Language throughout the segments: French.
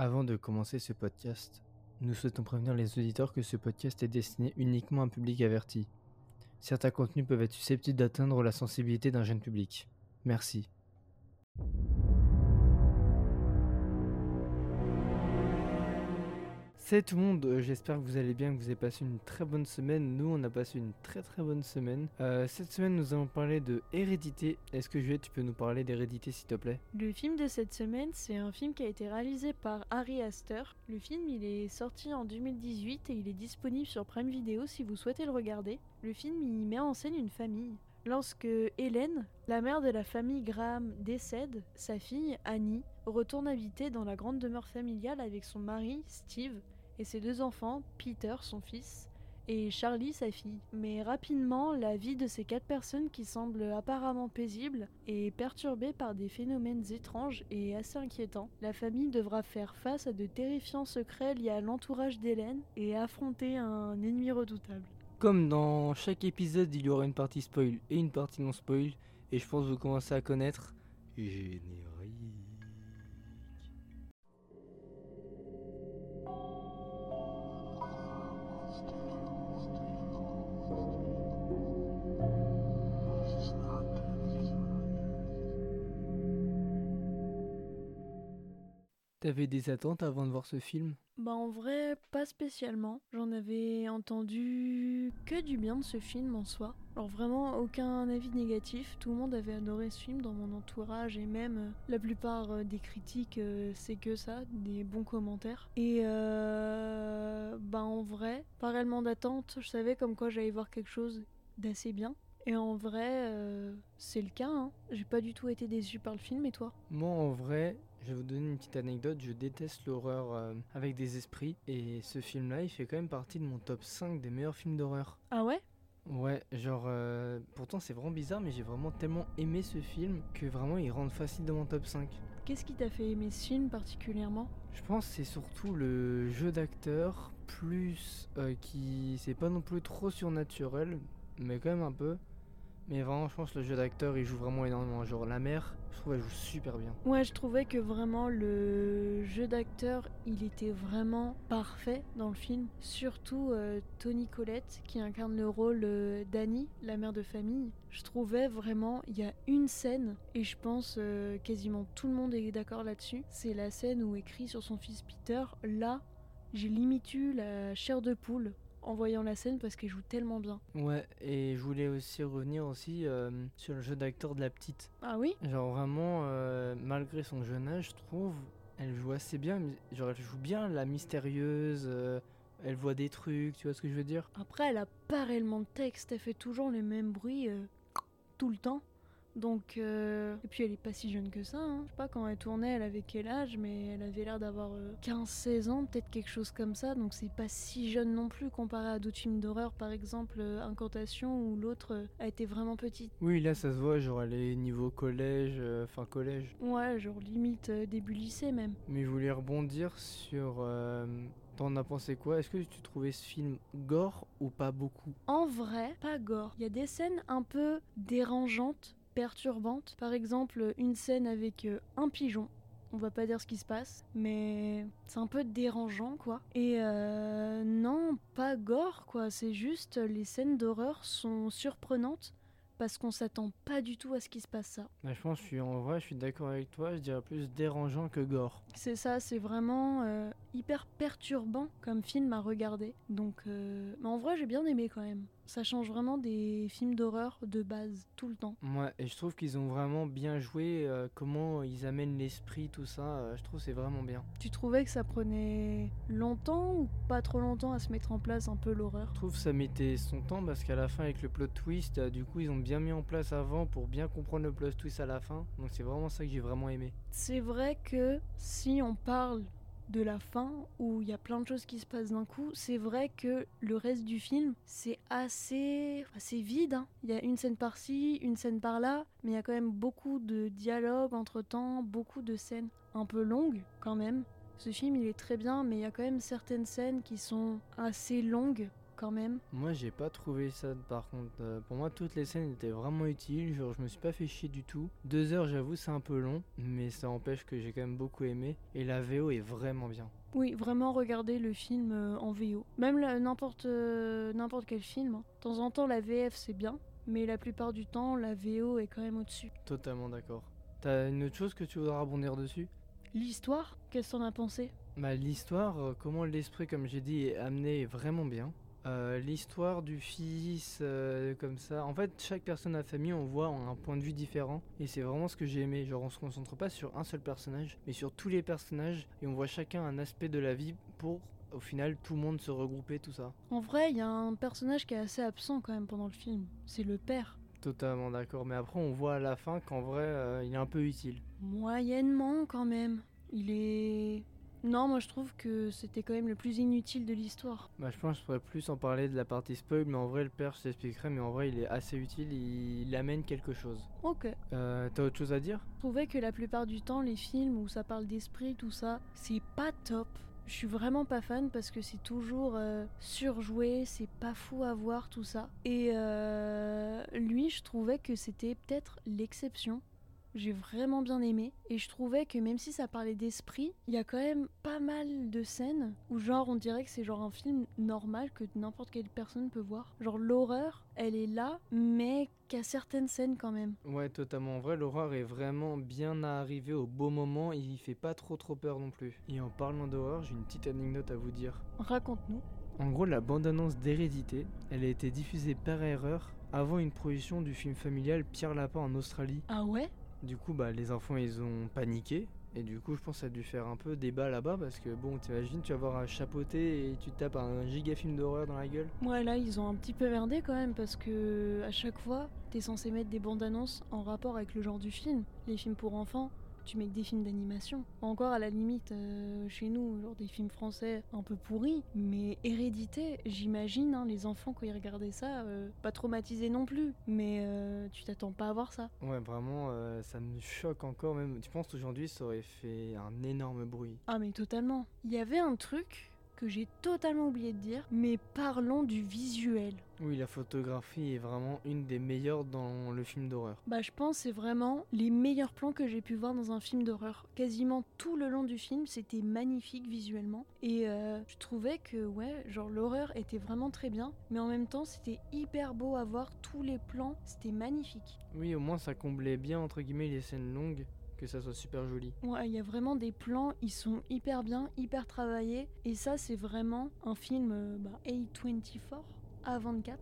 Avant de commencer ce podcast, nous souhaitons prévenir les auditeurs que ce podcast est destiné uniquement à un public averti. Certains contenus peuvent être susceptibles d'atteindre la sensibilité d'un jeune public. Merci. Salut tout le monde, euh, j'espère que vous allez bien, que vous avez passé une très bonne semaine. Nous, on a passé une très très bonne semaine. Euh, cette semaine, nous allons parler de Hérédité. Est-ce que Juliette, tu peux nous parler d'Hérédité, s'il te plaît? Le film de cette semaine, c'est un film qui a été réalisé par Harry Astor. Le film, il est sorti en 2018 et il est disponible sur Prime Video si vous souhaitez le regarder. Le film, il met en scène une famille. Lorsque Hélène, la mère de la famille Graham, décède, sa fille, Annie, retourne habiter dans la grande demeure familiale avec son mari, Steve, et ses deux enfants, Peter, son fils, et Charlie, sa fille. Mais rapidement, la vie de ces quatre personnes qui semblent apparemment paisibles est perturbée par des phénomènes étranges et assez inquiétants. La famille devra faire face à de terrifiants secrets liés à l'entourage d'Hélène et affronter un ennemi redoutable. Comme dans chaque épisode, il y aura une partie spoil et une partie non spoil, et je pense que vous commencez à connaître. T'avais des attentes avant de voir ce film? Bah en vrai, pas spécialement. J'en avais entendu que du bien de ce film en soi. Alors vraiment aucun avis négatif. Tout le monde avait adoré ce film dans mon entourage et même euh, la plupart euh, des critiques euh, c'est que ça, des bons commentaires. Et euh, bah en vrai, pas réellement d'attente. Je savais comme quoi j'allais voir quelque chose d'assez bien. Et en vrai, euh, c'est le cas. Hein. J'ai pas du tout été déçu par le film. Et toi? Moi, en vrai, je vais vous donner une petite anecdote. Je déteste l'horreur euh, avec des esprits. Et ce film-là, il fait quand même partie de mon top 5 des meilleurs films d'horreur. Ah ouais? Ouais, genre, euh, pourtant c'est vraiment bizarre, mais j'ai vraiment tellement aimé ce film que vraiment il rentre facile dans mon top 5. Qu'est-ce qui t'a fait aimer ce film particulièrement? Je pense c'est surtout le jeu d'acteur, plus euh, qui. C'est pas non plus trop surnaturel, mais quand même un peu. Mais vraiment, je pense que le jeu d'acteur il joue vraiment énormément. Genre, la mère, je trouve elle joue super bien. Ouais, je trouvais que vraiment le jeu d'acteur, il était vraiment parfait dans le film. Surtout euh, Tony Collette, qui incarne le rôle euh, d'Annie, la mère de famille. Je trouvais vraiment, il y a une scène, et je pense euh, quasiment tout le monde est d'accord là-dessus. C'est la scène où écrit sur son fils Peter, là, j'ai limite eu la chair de poule en voyant la scène parce qu'elle joue tellement bien. Ouais, et je voulais aussi revenir aussi euh, sur le jeu d'acteur de la petite. Ah oui? Genre vraiment, euh, malgré son jeune âge, je trouve, elle joue assez bien. Genre elle joue bien la mystérieuse, euh, elle voit des trucs, tu vois ce que je veux dire? Après, elle a pas réellement de texte, elle fait toujours les mêmes bruits tout le temps. Donc, euh, et puis elle est pas si jeune que ça. Hein. Je sais pas quand elle tournait, elle avait quel âge, mais elle avait l'air d'avoir euh, 15-16 ans, peut-être quelque chose comme ça. Donc c'est pas si jeune non plus comparé à d'autres films d'horreur, par exemple euh, Incantation, où l'autre euh, a été vraiment petite. Oui, là ça se voit, genre elle est niveau collège, euh, fin collège. Ouais, genre limite euh, début lycée même. Mais je voulais rebondir sur... euh, T'en as pensé quoi? Est-ce que tu trouvais ce film gore ou pas beaucoup? En vrai, pas gore. Il y a des scènes un peu dérangeantes, perturbantes. Par exemple, une scène avec euh, un pigeon. On va pas dire ce qui se passe, mais c'est un peu dérangeant, quoi. Et euh, non, pas gore, quoi. C'est juste les scènes d'horreur sont surprenantes parce qu'on s'attend pas du tout à ce qui se passe ça. Bah, Je pense que je suis en vrai, je suis d'accord avec toi, je dirais plus dérangeant que gore. C'est ça, c'est vraiment euh, hyper perturbant comme film à regarder. Donc, euh, mais en vrai, j'ai bien aimé quand même. Ça change vraiment des films d'horreur de base, tout le temps. Ouais, et je trouve qu'ils ont vraiment bien joué, euh, comment ils amènent l'esprit, tout ça, euh, je trouve que c'est vraiment bien. Tu trouvais que ça prenait longtemps ou pas trop longtemps à se mettre en place un peu l'horreur? Je trouve que ça mettait son temps parce qu'à la fin avec le plot twist, euh, du coup ils ont bien mis en place avant pour bien comprendre le plot twist à la fin. Donc c'est vraiment ça que j'ai vraiment aimé. C'est vrai que si on parle de la fin où il y a plein de choses qui se passent d'un coup, c'est vrai que le reste du film c'est assez assez vide. hein. Il y a une scène par-ci, une scène par-là, mais il y a quand même beaucoup de dialogues entre temps, beaucoup de scènes un peu longues quand même. Ce film il est très bien, mais il y a quand même certaines scènes qui sont assez longues quand même. Moi, j'ai pas trouvé ça par contre. Euh, pour moi, toutes les scènes étaient vraiment utiles. Genre, je me suis pas fait chier du tout. Deux heures, j'avoue, c'est un peu long, mais ça empêche que j'ai quand même beaucoup aimé. Et la VO est vraiment bien. Oui, vraiment regarder le film euh, en VO. Même n'importe euh, n'importe quel film. hein. De temps en temps, la VF c'est bien, mais la plupart du temps, la VO est quand même au-dessus. Totalement d'accord. T'as une autre chose que tu voudrais rebondir dessus? L'histoire, qu'est-ce que t'en as pensé? Bah, l'histoire, euh, comment l'esprit, comme j'ai dit, est amené est vraiment bien. Euh, l'histoire du fils, euh, comme ça. En fait, chaque personne à la famille, on voit un point de vue différent. Et c'est vraiment ce que j'ai aimé. Genre, on se concentre pas sur un seul personnage, mais sur tous les personnages. Et on voit chacun un aspect de la vie pour, au final, tout le monde se regrouper, tout ça. En vrai, il y a un personnage qui est assez absent quand même pendant le film. C'est le père. Totalement d'accord. Mais après, on voit à la fin qu'en vrai, euh, il est un peu utile. Moyennement quand même. Il est... Non, moi je trouve que c'était quand même le plus inutile de l'histoire. Bah, je pense que je pourrais plus en parler de la partie spoil, mais en vrai, le père, je t'expliquerai. Mais en vrai, il est assez utile. Il, il amène quelque chose. Ok. Euh, T'as autre chose à dire? Je trouvais que la plupart du temps, les films où ça parle d'esprit, tout ça, c'est pas top. Je suis vraiment pas fan parce que c'est toujours euh, surjoué, c'est pas fou à voir tout ça. Et euh, lui, je trouvais que c'était peut-être l'exception. J'ai vraiment bien aimé et je trouvais que même si ça parlait d'esprit, il y a quand même pas mal de scènes où genre on dirait que c'est genre un film normal que n'importe quelle personne peut voir. Genre l'horreur, elle est là, mais qu'à certaines scènes quand même. Ouais, totalement. En vrai, l'horreur est vraiment bien arrivé au beau moment. Il fait pas trop trop peur non plus. Et en parlant d'horreur, j'ai une petite anecdote à vous dire. Raconte-nous. En gros, la bande-annonce d'Hérédité, elle a été diffusée par erreur avant une projection du film familial Pierre Lapin en Australie. Ah ouais? Du coup, bah, les enfants, ils ont paniqué. Et du coup, je pense que ça a dû faire un peu débat là-bas parce que bon, t'imagines, tu vas voir un chapeauté et tu te tapes un giga film d'horreur dans la gueule. Ouais, là, ils ont un petit peu merdé quand même parce que à chaque fois, t'es censé mettre des bandes annonces en rapport avec le genre du film. Les films pour enfants, tu mets que des films d'animation. Encore à la limite, euh, chez nous, genre des films français un peu pourris. Mais Hérédité, j'imagine, hein, les enfants quand ils regardaient ça, euh, pas traumatisés non plus. Mais euh, tu t'attends pas à voir ça. Ouais, vraiment, ça me choque encore même. Tu penses qu'aujourd'hui, ça aurait fait un énorme bruit? Ah mais totalement. Il y avait un truc que j'ai totalement oublié de dire, mais parlons du visuel. Oui, la photographie est vraiment une des meilleures dans le film d'horreur. Bah je pense c'est vraiment les meilleurs plans que j'ai pu voir dans un film d'horreur. Quasiment tout le long du film, c'était magnifique visuellement. Et euh, je trouvais que ouais, genre l'horreur était vraiment très bien, mais en même temps c'était hyper beau à voir tous les plans, c'était magnifique. Oui, au moins ça comblait bien entre guillemets les scènes longues, que ça soit super joli. Ouais, il y a vraiment des plans, ils sont hyper bien, hyper travaillés. Et ça c'est vraiment un film euh, bah, A24, A24.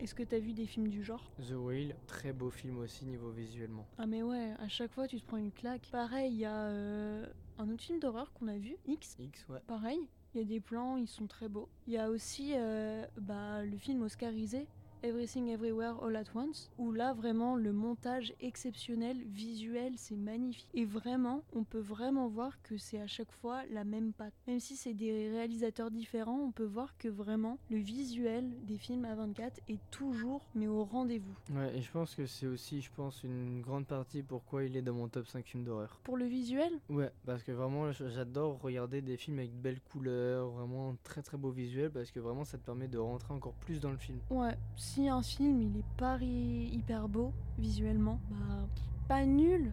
Est-ce que t'as vu des films du genre? The Whale, très beau film aussi niveau visuellement. Ah mais ouais, à chaque fois tu te prends une claque. Pareil, il y a euh, un autre film d'horreur qu'on a vu, X. X, ouais. Pareil, il y a des plans, ils sont très beaux. Il y a aussi euh, bah, le film oscarisé, Everything Everywhere All at Once, où là vraiment le montage exceptionnel, visuel, c'est magnifique. Et vraiment, on peut vraiment voir que c'est à chaque fois la même patte. Même si c'est des réalisateurs différents, on peut voir que vraiment le visuel des films A24 est toujours mais au rendez-vous. Ouais, et je pense que c'est aussi, je pense, une grande partie pourquoi il est dans mon top 5 films d'horreur. Pour le visuel, Ouais, parce que vraiment, j'adore regarder des films avec de belles couleurs, vraiment un très très beau visuel, parce que vraiment ça te permet de rentrer encore plus dans le film. Ouais, si un film il est pas hyper beau visuellement, bah pas nul,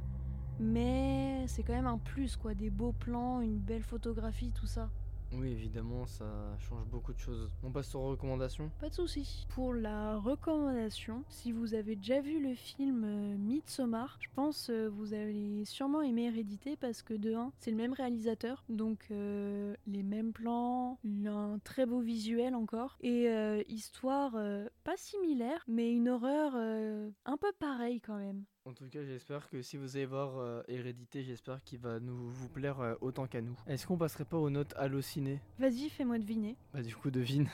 mais c'est quand même un plus quoi, des beaux plans, une belle photographie, tout ça. Oui, évidemment, ça change beaucoup de choses. On passe aux recommandations Pas de souci. Pour la recommandation, si vous avez déjà vu le film euh, Midsommar, je pense euh, vous allez sûrement aimer Hérédité parce que de 1, c'est le même réalisateur, donc euh, les mêmes plans, un très beau visuel encore, et histoire pas similaire, mais une horreur un peu pareille quand même. En tout cas, j'espère que si vous allez voir euh, Hérédité, j'espère qu'il va nous vous plaire euh, autant qu'à nous. Est-ce qu'on passerait pas aux notes hallucinées Vas-y, fais-moi deviner. Bah du coup, devine.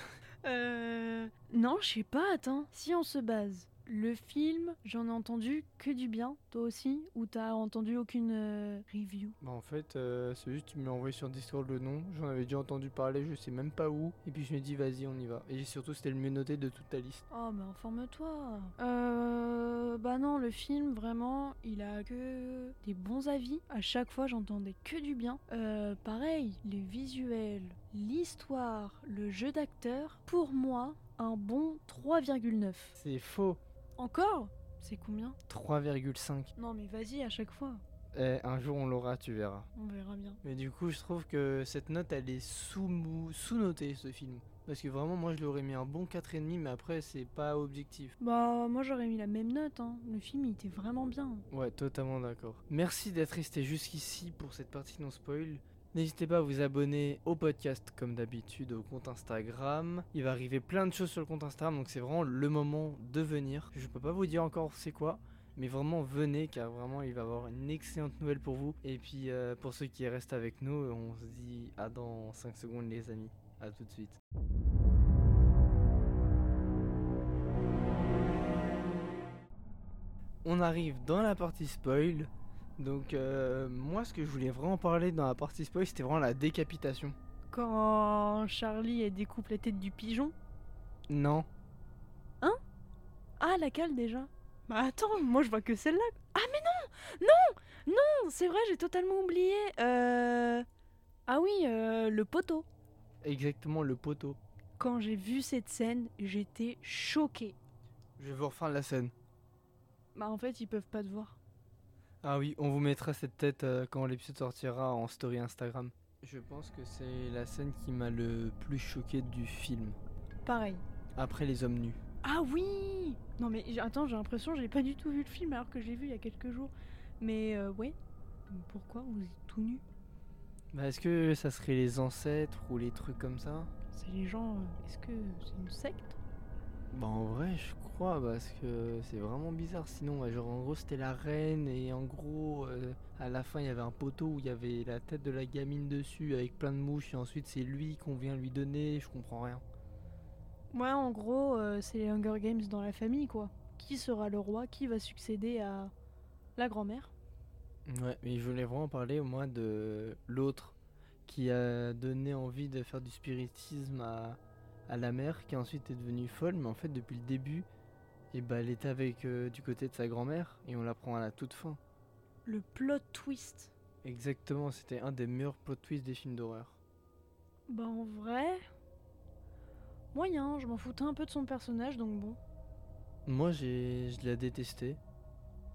Euh... Non, je sais pas, attends. Si on se base, le film, j'en ai entendu que du bien, toi aussi, ou t'as entendu aucune euh, review? Bah en fait, euh, c'est juste tu m'as envoyé sur Discord le nom, j'en avais déjà entendu parler, je sais même pas où, et puis je me dis vas-y on y va. Et surtout c'était le mieux noté de toute ta liste. Oh, mais informe-toi. Euh. Bah non, le film, vraiment, il a que des bons avis. À chaque fois, j'entendais que du bien. Euh, pareil, les visuels, l'histoire, le jeu d'acteur, pour moi, un bon 3,9. C'est faux. Encore? C'est combien? 3,5. Non mais vas-y à chaque fois. Eh, un jour on l'aura, tu verras. On verra bien. Mais du coup, je trouve que cette note, elle est sous- sous-notée, ce film. Parce que vraiment, moi, je lui aurais mis un bon 4,5, mais après, c'est pas objectif. Bah moi j'aurais mis la même note. Hein. Le film il était vraiment bien. Ouais, totalement d'accord. Merci d'être resté jusqu'ici pour cette partie non spoil. N'hésitez pas à vous abonner au podcast comme d'habitude au compte Instagram. Il va arriver plein de choses sur le compte Instagram donc c'est vraiment le moment de venir. Je peux pas vous dire encore c'est quoi, mais vraiment venez car vraiment il va y avoir une excellente nouvelle pour vous. Et puis euh, pour ceux qui restent avec nous, on se dit à dans 5 secondes les amis. À tout de suite. On arrive dans la partie spoil. Donc euh, moi ce que je voulais vraiment parler dans la partie spoil c'était vraiment la décapitation. Quand Charlie elle découpe la tête du pigeon. Non. Ah laquelle déjà Bah attends, moi je vois que celle-là. Ah mais non Non Non C'est vrai, j'ai totalement oublié. Euh... Ah oui, euh, le poteau. Exactement le poteau. Quand j'ai vu cette scène, j'étais choquée. Je vais vous refaire la scène. Bah en fait, ils peuvent pas te voir. Ah oui, on vous mettra cette tête euh, quand l'épisode sortira en story Instagram. Je pense que c'est la scène qui m'a le plus choqué du film. Pareil. Après les hommes nus. Ah oui Non mais j'ai- attends, j'ai l'impression que j'ai pas du tout vu le film alors que je l'ai vu il y a quelques jours. Mais euh, ouais. Pourquoi vous êtes tout nus? Bah, Est-ce que ça serait les ancêtres ou les trucs comme ça? C'est les gens. euh, Est-ce que c'est une secte? Bah en vrai je crois parce que c'est vraiment bizarre. Sinon genre en gros c'était la reine et en gros euh, à la fin il y avait un poteau où il y avait la tête de la gamine dessus avec plein de mouches et ensuite c'est lui qu'on vient lui donner, je comprends rien. Ouais, en gros, euh, c'est les Hunger Games dans la famille quoi. Qui sera le roi? Qui va succéder à la grand-mère? Ouais mais je voulais vraiment parler au moins de l'autre qui a donné envie de faire du spiritisme à, à la mère qui ensuite est devenue folle. Mais en fait depuis le début et bah elle était avec euh, du côté de sa grand-mère et on l'apprend à la toute fin. Le plot twist. Exactement, c'était un des meilleurs plot twists des films d'horreur. Bah en vrai. Moyen, je m'en foutais un peu de son personnage donc bon. Moi, j'ai, je l'ai détesté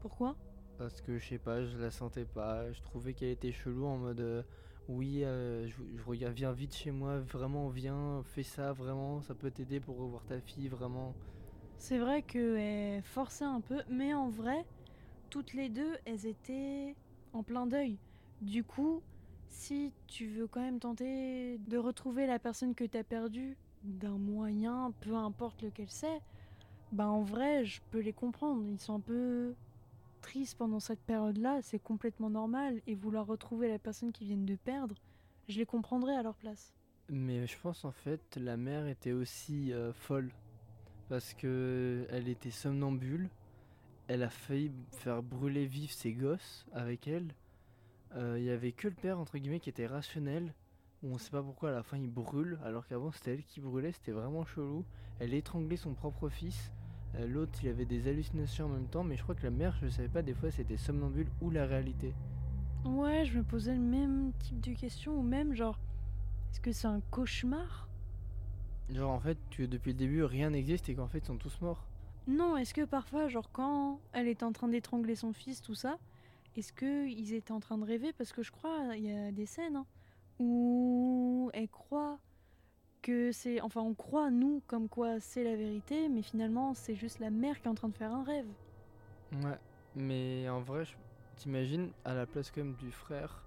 Pourquoi? Parce que je sais pas, je la sentais pas. Je trouvais qu'elle était chelou en mode euh, oui, euh, je, je regarde, viens vite chez moi, vraiment, viens, fais ça, vraiment, ça peut t'aider pour revoir ta fille, vraiment. C'est vrai qu'elle forçait un peu, mais en vrai, toutes les deux, elles étaient en plein deuil. Du coup, si tu veux quand même tenter de retrouver la personne que t'as perdue d'un moyen, peu importe lequel c'est, bah en vrai, je peux les comprendre. Ils sont un peu tristes pendant cette période-là, c'est complètement normal. Et vouloir retrouver la personne qu'ils viennent de perdre, je les comprendrais à leur place. Mais je pense en fait la mère était aussi euh, folle parce que elle était somnambule. Elle a failli faire brûler vif ses gosses avec elle. Euh, Il y avait que le père entre guillemets qui était rationnel. Où on sait pas pourquoi à la fin il brûle alors qu'avant c'était elle qui brûlait. C'était vraiment chelou. Elle étranglait son propre fils. Euh, L'autre il avait des hallucinations en même temps. Mais je crois que la mère je savais pas des fois c'était somnambule ou la réalité. Ouais, je me posais le même type de question, ou même genre, est-ce que c'est un cauchemar? Genre en fait tu, depuis le début rien n'existe et qu'en fait ils sont tous morts. Non, est-ce que parfois, genre quand elle était en train d'étrangler son fils, tout ça, est-ce que ils étaient en train de rêver? Parce que je crois, il y a des scènes hein, où elle croit que c'est... Enfin, on croit, nous, comme quoi c'est la vérité, mais finalement, c'est juste la mère qui est en train de faire un rêve. Ouais, mais en vrai, je- t'imagines à la place quand même du frère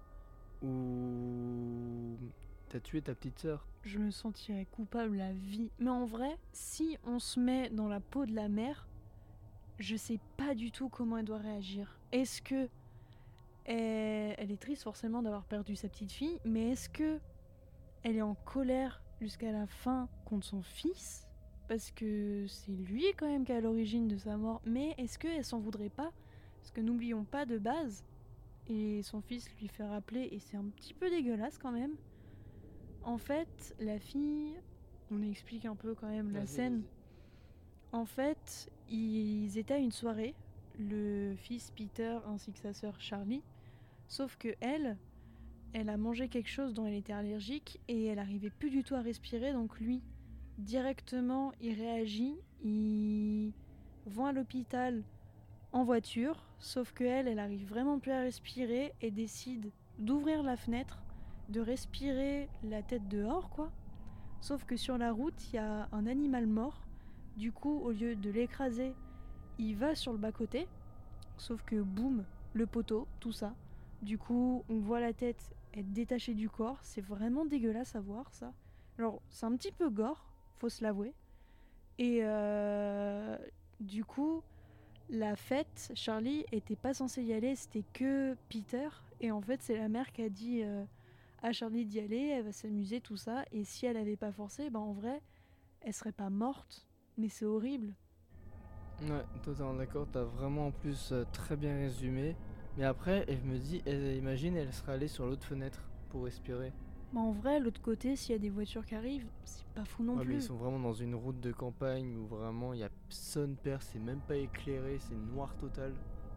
où t'as tué ta petite sœur. Je me sentirais coupable la vie. Mais en vrai, si on se met dans la peau de la mère, je sais pas du tout comment elle doit réagir. Est-ce que elle, est triste forcément d'avoir perdu sa petite fille, mais est-ce que elle est en colère jusqu'à la fin contre son fils? Parce que c'est lui quand même qui est à l'origine de sa mort. Mais est-ce qu'elle s'en voudrait pas? Parce que n'oublions pas de base, et son fils lui fait rappeler, et c'est un petit peu dégueulasse quand même. En fait, la fille, on explique un peu quand même la scène. En fait, ils étaient à une soirée, le fils Peter ainsi que sa sœur Charlie. Sauf que elle, elle a mangé quelque chose dont elle était allergique et elle arrivait plus du tout à respirer. Donc lui, directement, il réagit, ils vont à l'hôpital en voiture, sauf que elle, elle arrive vraiment plus à respirer et décide d'ouvrir la fenêtre, de respirer la tête dehors, quoi. Sauf que sur la route, il y a un animal mort. Du coup, au lieu de l'écraser, il va sur le bas-côté. Sauf que boum, le poteau, tout ça. Du coup, on voit la tête être détachée du corps. C'est vraiment dégueulasse à voir ça. Alors, c'est un petit peu gore, faut se l'avouer. Et euh, du coup, la fête, Charlie était pas censé y aller, c'était que Peter. Et en fait, c'est la mère qui a dit euh, à Charlie d'y aller, elle va s'amuser, tout ça. Et si elle avait pas forcé, ben en vrai, elle serait pas morte. Mais c'est horrible. Ouais, totalement d'accord, t'as vraiment en plus euh, très bien résumé. Mais après, je me dis, elle- imagine, elle serait allée sur l'autre fenêtre pour respirer. Mais en vrai, l'autre côté, s'il y a des voitures qui arrivent, c'est pas fou non Ouais, mais plus. ils sont vraiment dans une route de campagne où vraiment il y a personne père, c'est même pas éclairé, c'est noir total.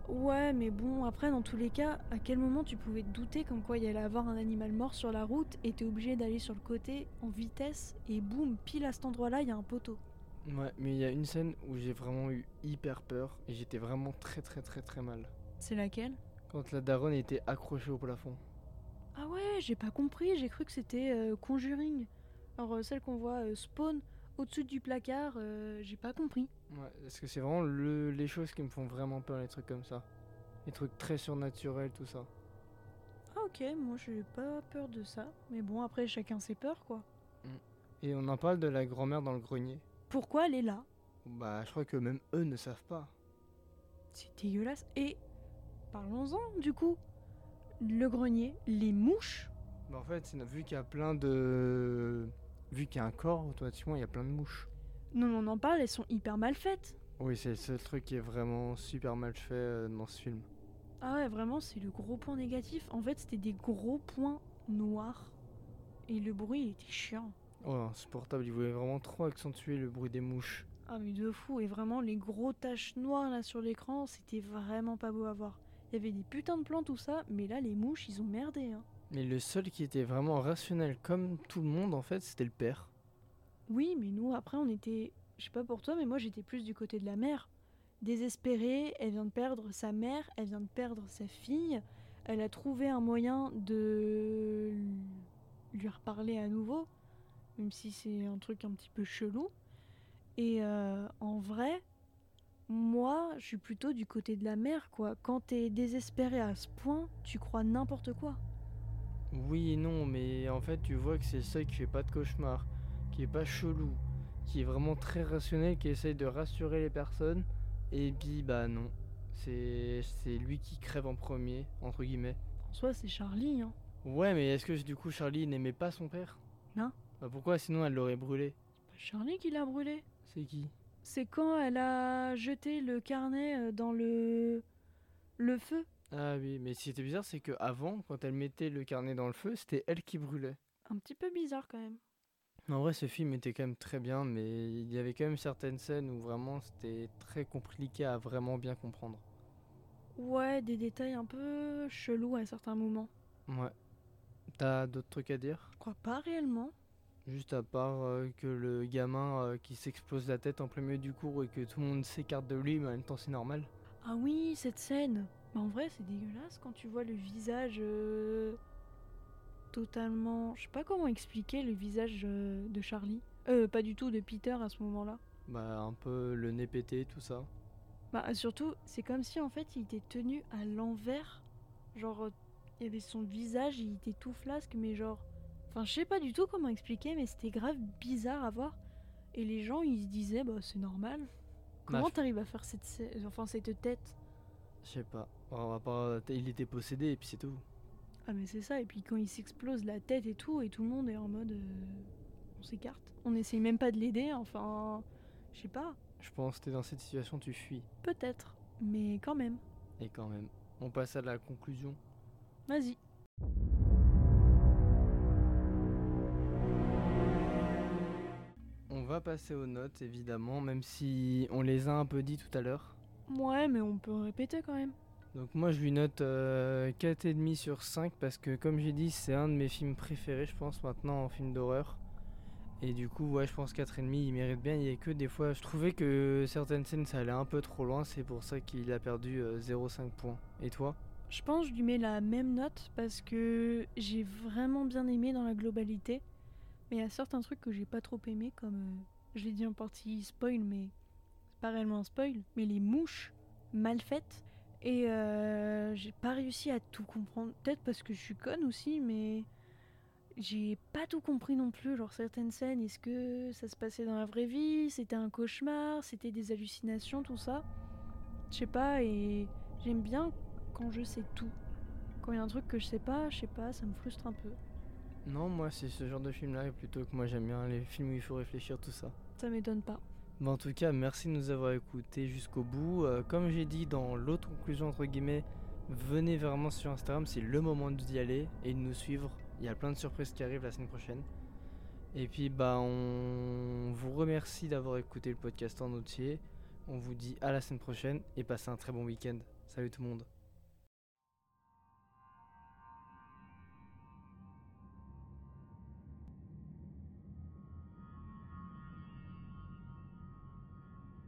Ouais, mais bon, après, dans tous les cas, à quel moment tu pouvais te douter comme quoi il y allait avoir un animal mort sur la route et t'es obligé d'aller sur le côté en vitesse et boum, pile à cet endroit-là, il y a un poteau. Ouais, mais il y a une scène où j'ai vraiment eu hyper peur et j'étais vraiment très très très très mal. C'est laquelle? Quand la daronne était accrochée au plafond. Ah ouais, j'ai pas compris, j'ai cru que c'était euh, Conjuring. Alors, euh, celle qu'on voit euh, spawn au-dessus du placard, euh, j'ai pas compris. Ouais, parce que c'est vraiment le, les choses qui me font vraiment peur, les trucs comme ça. Les trucs très surnaturels, tout ça. Ah ok, moi j'ai pas peur de ça. Mais bon, après, chacun ses peurs, quoi. Et on en parle de la grand-mère dans le grenier. Pourquoi elle est là? Bah, je crois que même eux ne savent pas. C'est dégueulasse. Et parlons-en du coup. Le grenier, les mouches? Bah, en fait, vu qu'il y a plein de. Vu qu'il y a un corps, automatiquement, il y a plein de mouches. Non, on en parle, elles sont hyper mal faites. Oui, c'est le seul truc qui est vraiment super mal fait euh, dans ce film. Ah ouais, vraiment, c'est le gros point négatif. En fait, c'était des gros points noirs. Et le bruit, il était chiant. Oh, insupportable, ils voulaient vraiment trop accentuer le bruit des mouches. Ah mais de fou. Et vraiment, les gros taches noires là sur l'écran, c'était vraiment pas beau à voir. Il y avait des putains de plans, tout ça, mais là, les mouches, ils ont merdé. Hein. Mais le seul qui était vraiment rationnel comme tout le monde, en fait, c'était le père. Oui, mais nous, après, on était. Je sais pas pour toi, mais moi, j'étais plus du côté de la mère. Désespérée, elle vient de perdre sa mère, elle vient de perdre sa fille. Elle a trouvé un moyen de lui reparler à nouveau, même si c'est un truc un petit peu chelou. Et euh, en vrai, moi, je suis plutôt du côté de la mère, quoi. Quand t'es désespéré à ce point, tu crois n'importe quoi. Oui et non, mais en fait, tu vois que c'est seul qui fait pas de cauchemar, qui est pas chelou, qui est vraiment très rationnel, qui essaye de rassurer les personnes. Et puis, bah non. C'est c'est lui qui crève en premier, entre guillemets. Soi, c'est Charlie, hein. Ouais, mais est-ce que du coup Charlie n'aimait pas son père? Non. Bah pourquoi? Sinon elle l'aurait brûlé Pas Charlie qui l'a brûlé. C'est qui? C'est quand elle a jeté le carnet euh, dans le le feu. Ah oui, mais ce qui était bizarre, c'est que avant, quand elle mettait le carnet dans le feu, c'était elle qui brûlait. Un petit peu bizarre quand même. En vrai, ce film était quand même très bien, mais il y avait quand même certaines scènes où vraiment c'était très compliqué à vraiment bien comprendre. Ouais, des détails un peu chelous à certains moments. Ouais. T'as d'autres trucs à dire? Je crois pas réellement. Juste à part euh, que le gamin euh, qui s'explose la tête en plein milieu du cours et que tout le monde s'écarte de lui, mais en même temps c'est normal. Ah oui, cette scène. Bah, en vrai, c'est dégueulasse quand tu vois le visage euh, totalement. Je sais pas comment expliquer le visage euh, de Charlie. Euh, pas du tout de Peter à ce moment-là. Bah un peu le nez pété, tout ça. Bah surtout, c'est comme si en fait il était tenu à l'envers. Genre, il y avait son visage, il était tout flasque, mais genre. Enfin, je sais pas du tout comment expliquer, mais c'était grave bizarre à voir. Et les gens, ils se disaient, bah c'est normal. Comment je- t'arrives à faire cette, enfin, cette tête? Je sais pas. On va pas... Il était possédé et puis c'est tout. Ah, mais c'est ça, et puis quand il s'explose la tête et tout, et tout le monde est en mode. euh, on s'écarte. On essaye même pas de l'aider, enfin. Je sais pas, Je pense que t'es dans cette situation, tu fuis. peut-être. Mais quand même. Et quand même. On passe à la conclusion. Vas-y. On va passer aux notes évidemment, même si on les a un peu dit tout à l'heure. Ouais, mais on peut répéter quand même. Donc moi je lui note euh, 4,5 sur 5 parce que comme j'ai dit c'est un de mes films préférés je pense maintenant en film d'horreur. Et du coup, ouais, je pense 4,5, il mérite bien. Il y a que des fois, je trouvais que certaines scènes, ça allait un peu trop loin. C'est pour ça qu'il a perdu 0,5 points. Et toi? Je pense que je lui mets la même note parce que j'ai vraiment bien aimé dans la globalité. Mais il y a certains trucs que j'ai pas trop aimé, comme euh, je l'ai dit en partie spoil, mais pas réellement un spoil. Mais les mouches mal faites. Et euh, j'ai pas réussi à tout comprendre. Peut-être parce que je suis conne aussi, mais j'ai pas tout compris non plus. Genre certaines scènes, est-ce que ça se passait dans la vraie vie? C'était un cauchemar? C'était des hallucinations, tout ça? Je sais pas, et j'aime bien quand je sais tout. Quand il y a un truc que je sais pas, je sais pas, ça me frustre un peu. Non, moi c'est ce genre de film-là plutôt que moi j'aime bien les films où il faut réfléchir tout ça. Ça m'étonne pas. Bon, en tout cas, merci de nous avoir écoutés jusqu'au bout. Euh, comme j'ai dit dans l'autre conclusion entre guillemets, venez vraiment sur Instagram, c'est le moment d'y aller et de nous suivre. Il y a plein de surprises qui arrivent la semaine prochaine. Et puis bah on vous remercie d'avoir écouté le podcast en entier. On vous dit à la semaine prochaine et passez un très bon week-end. Salut tout le monde.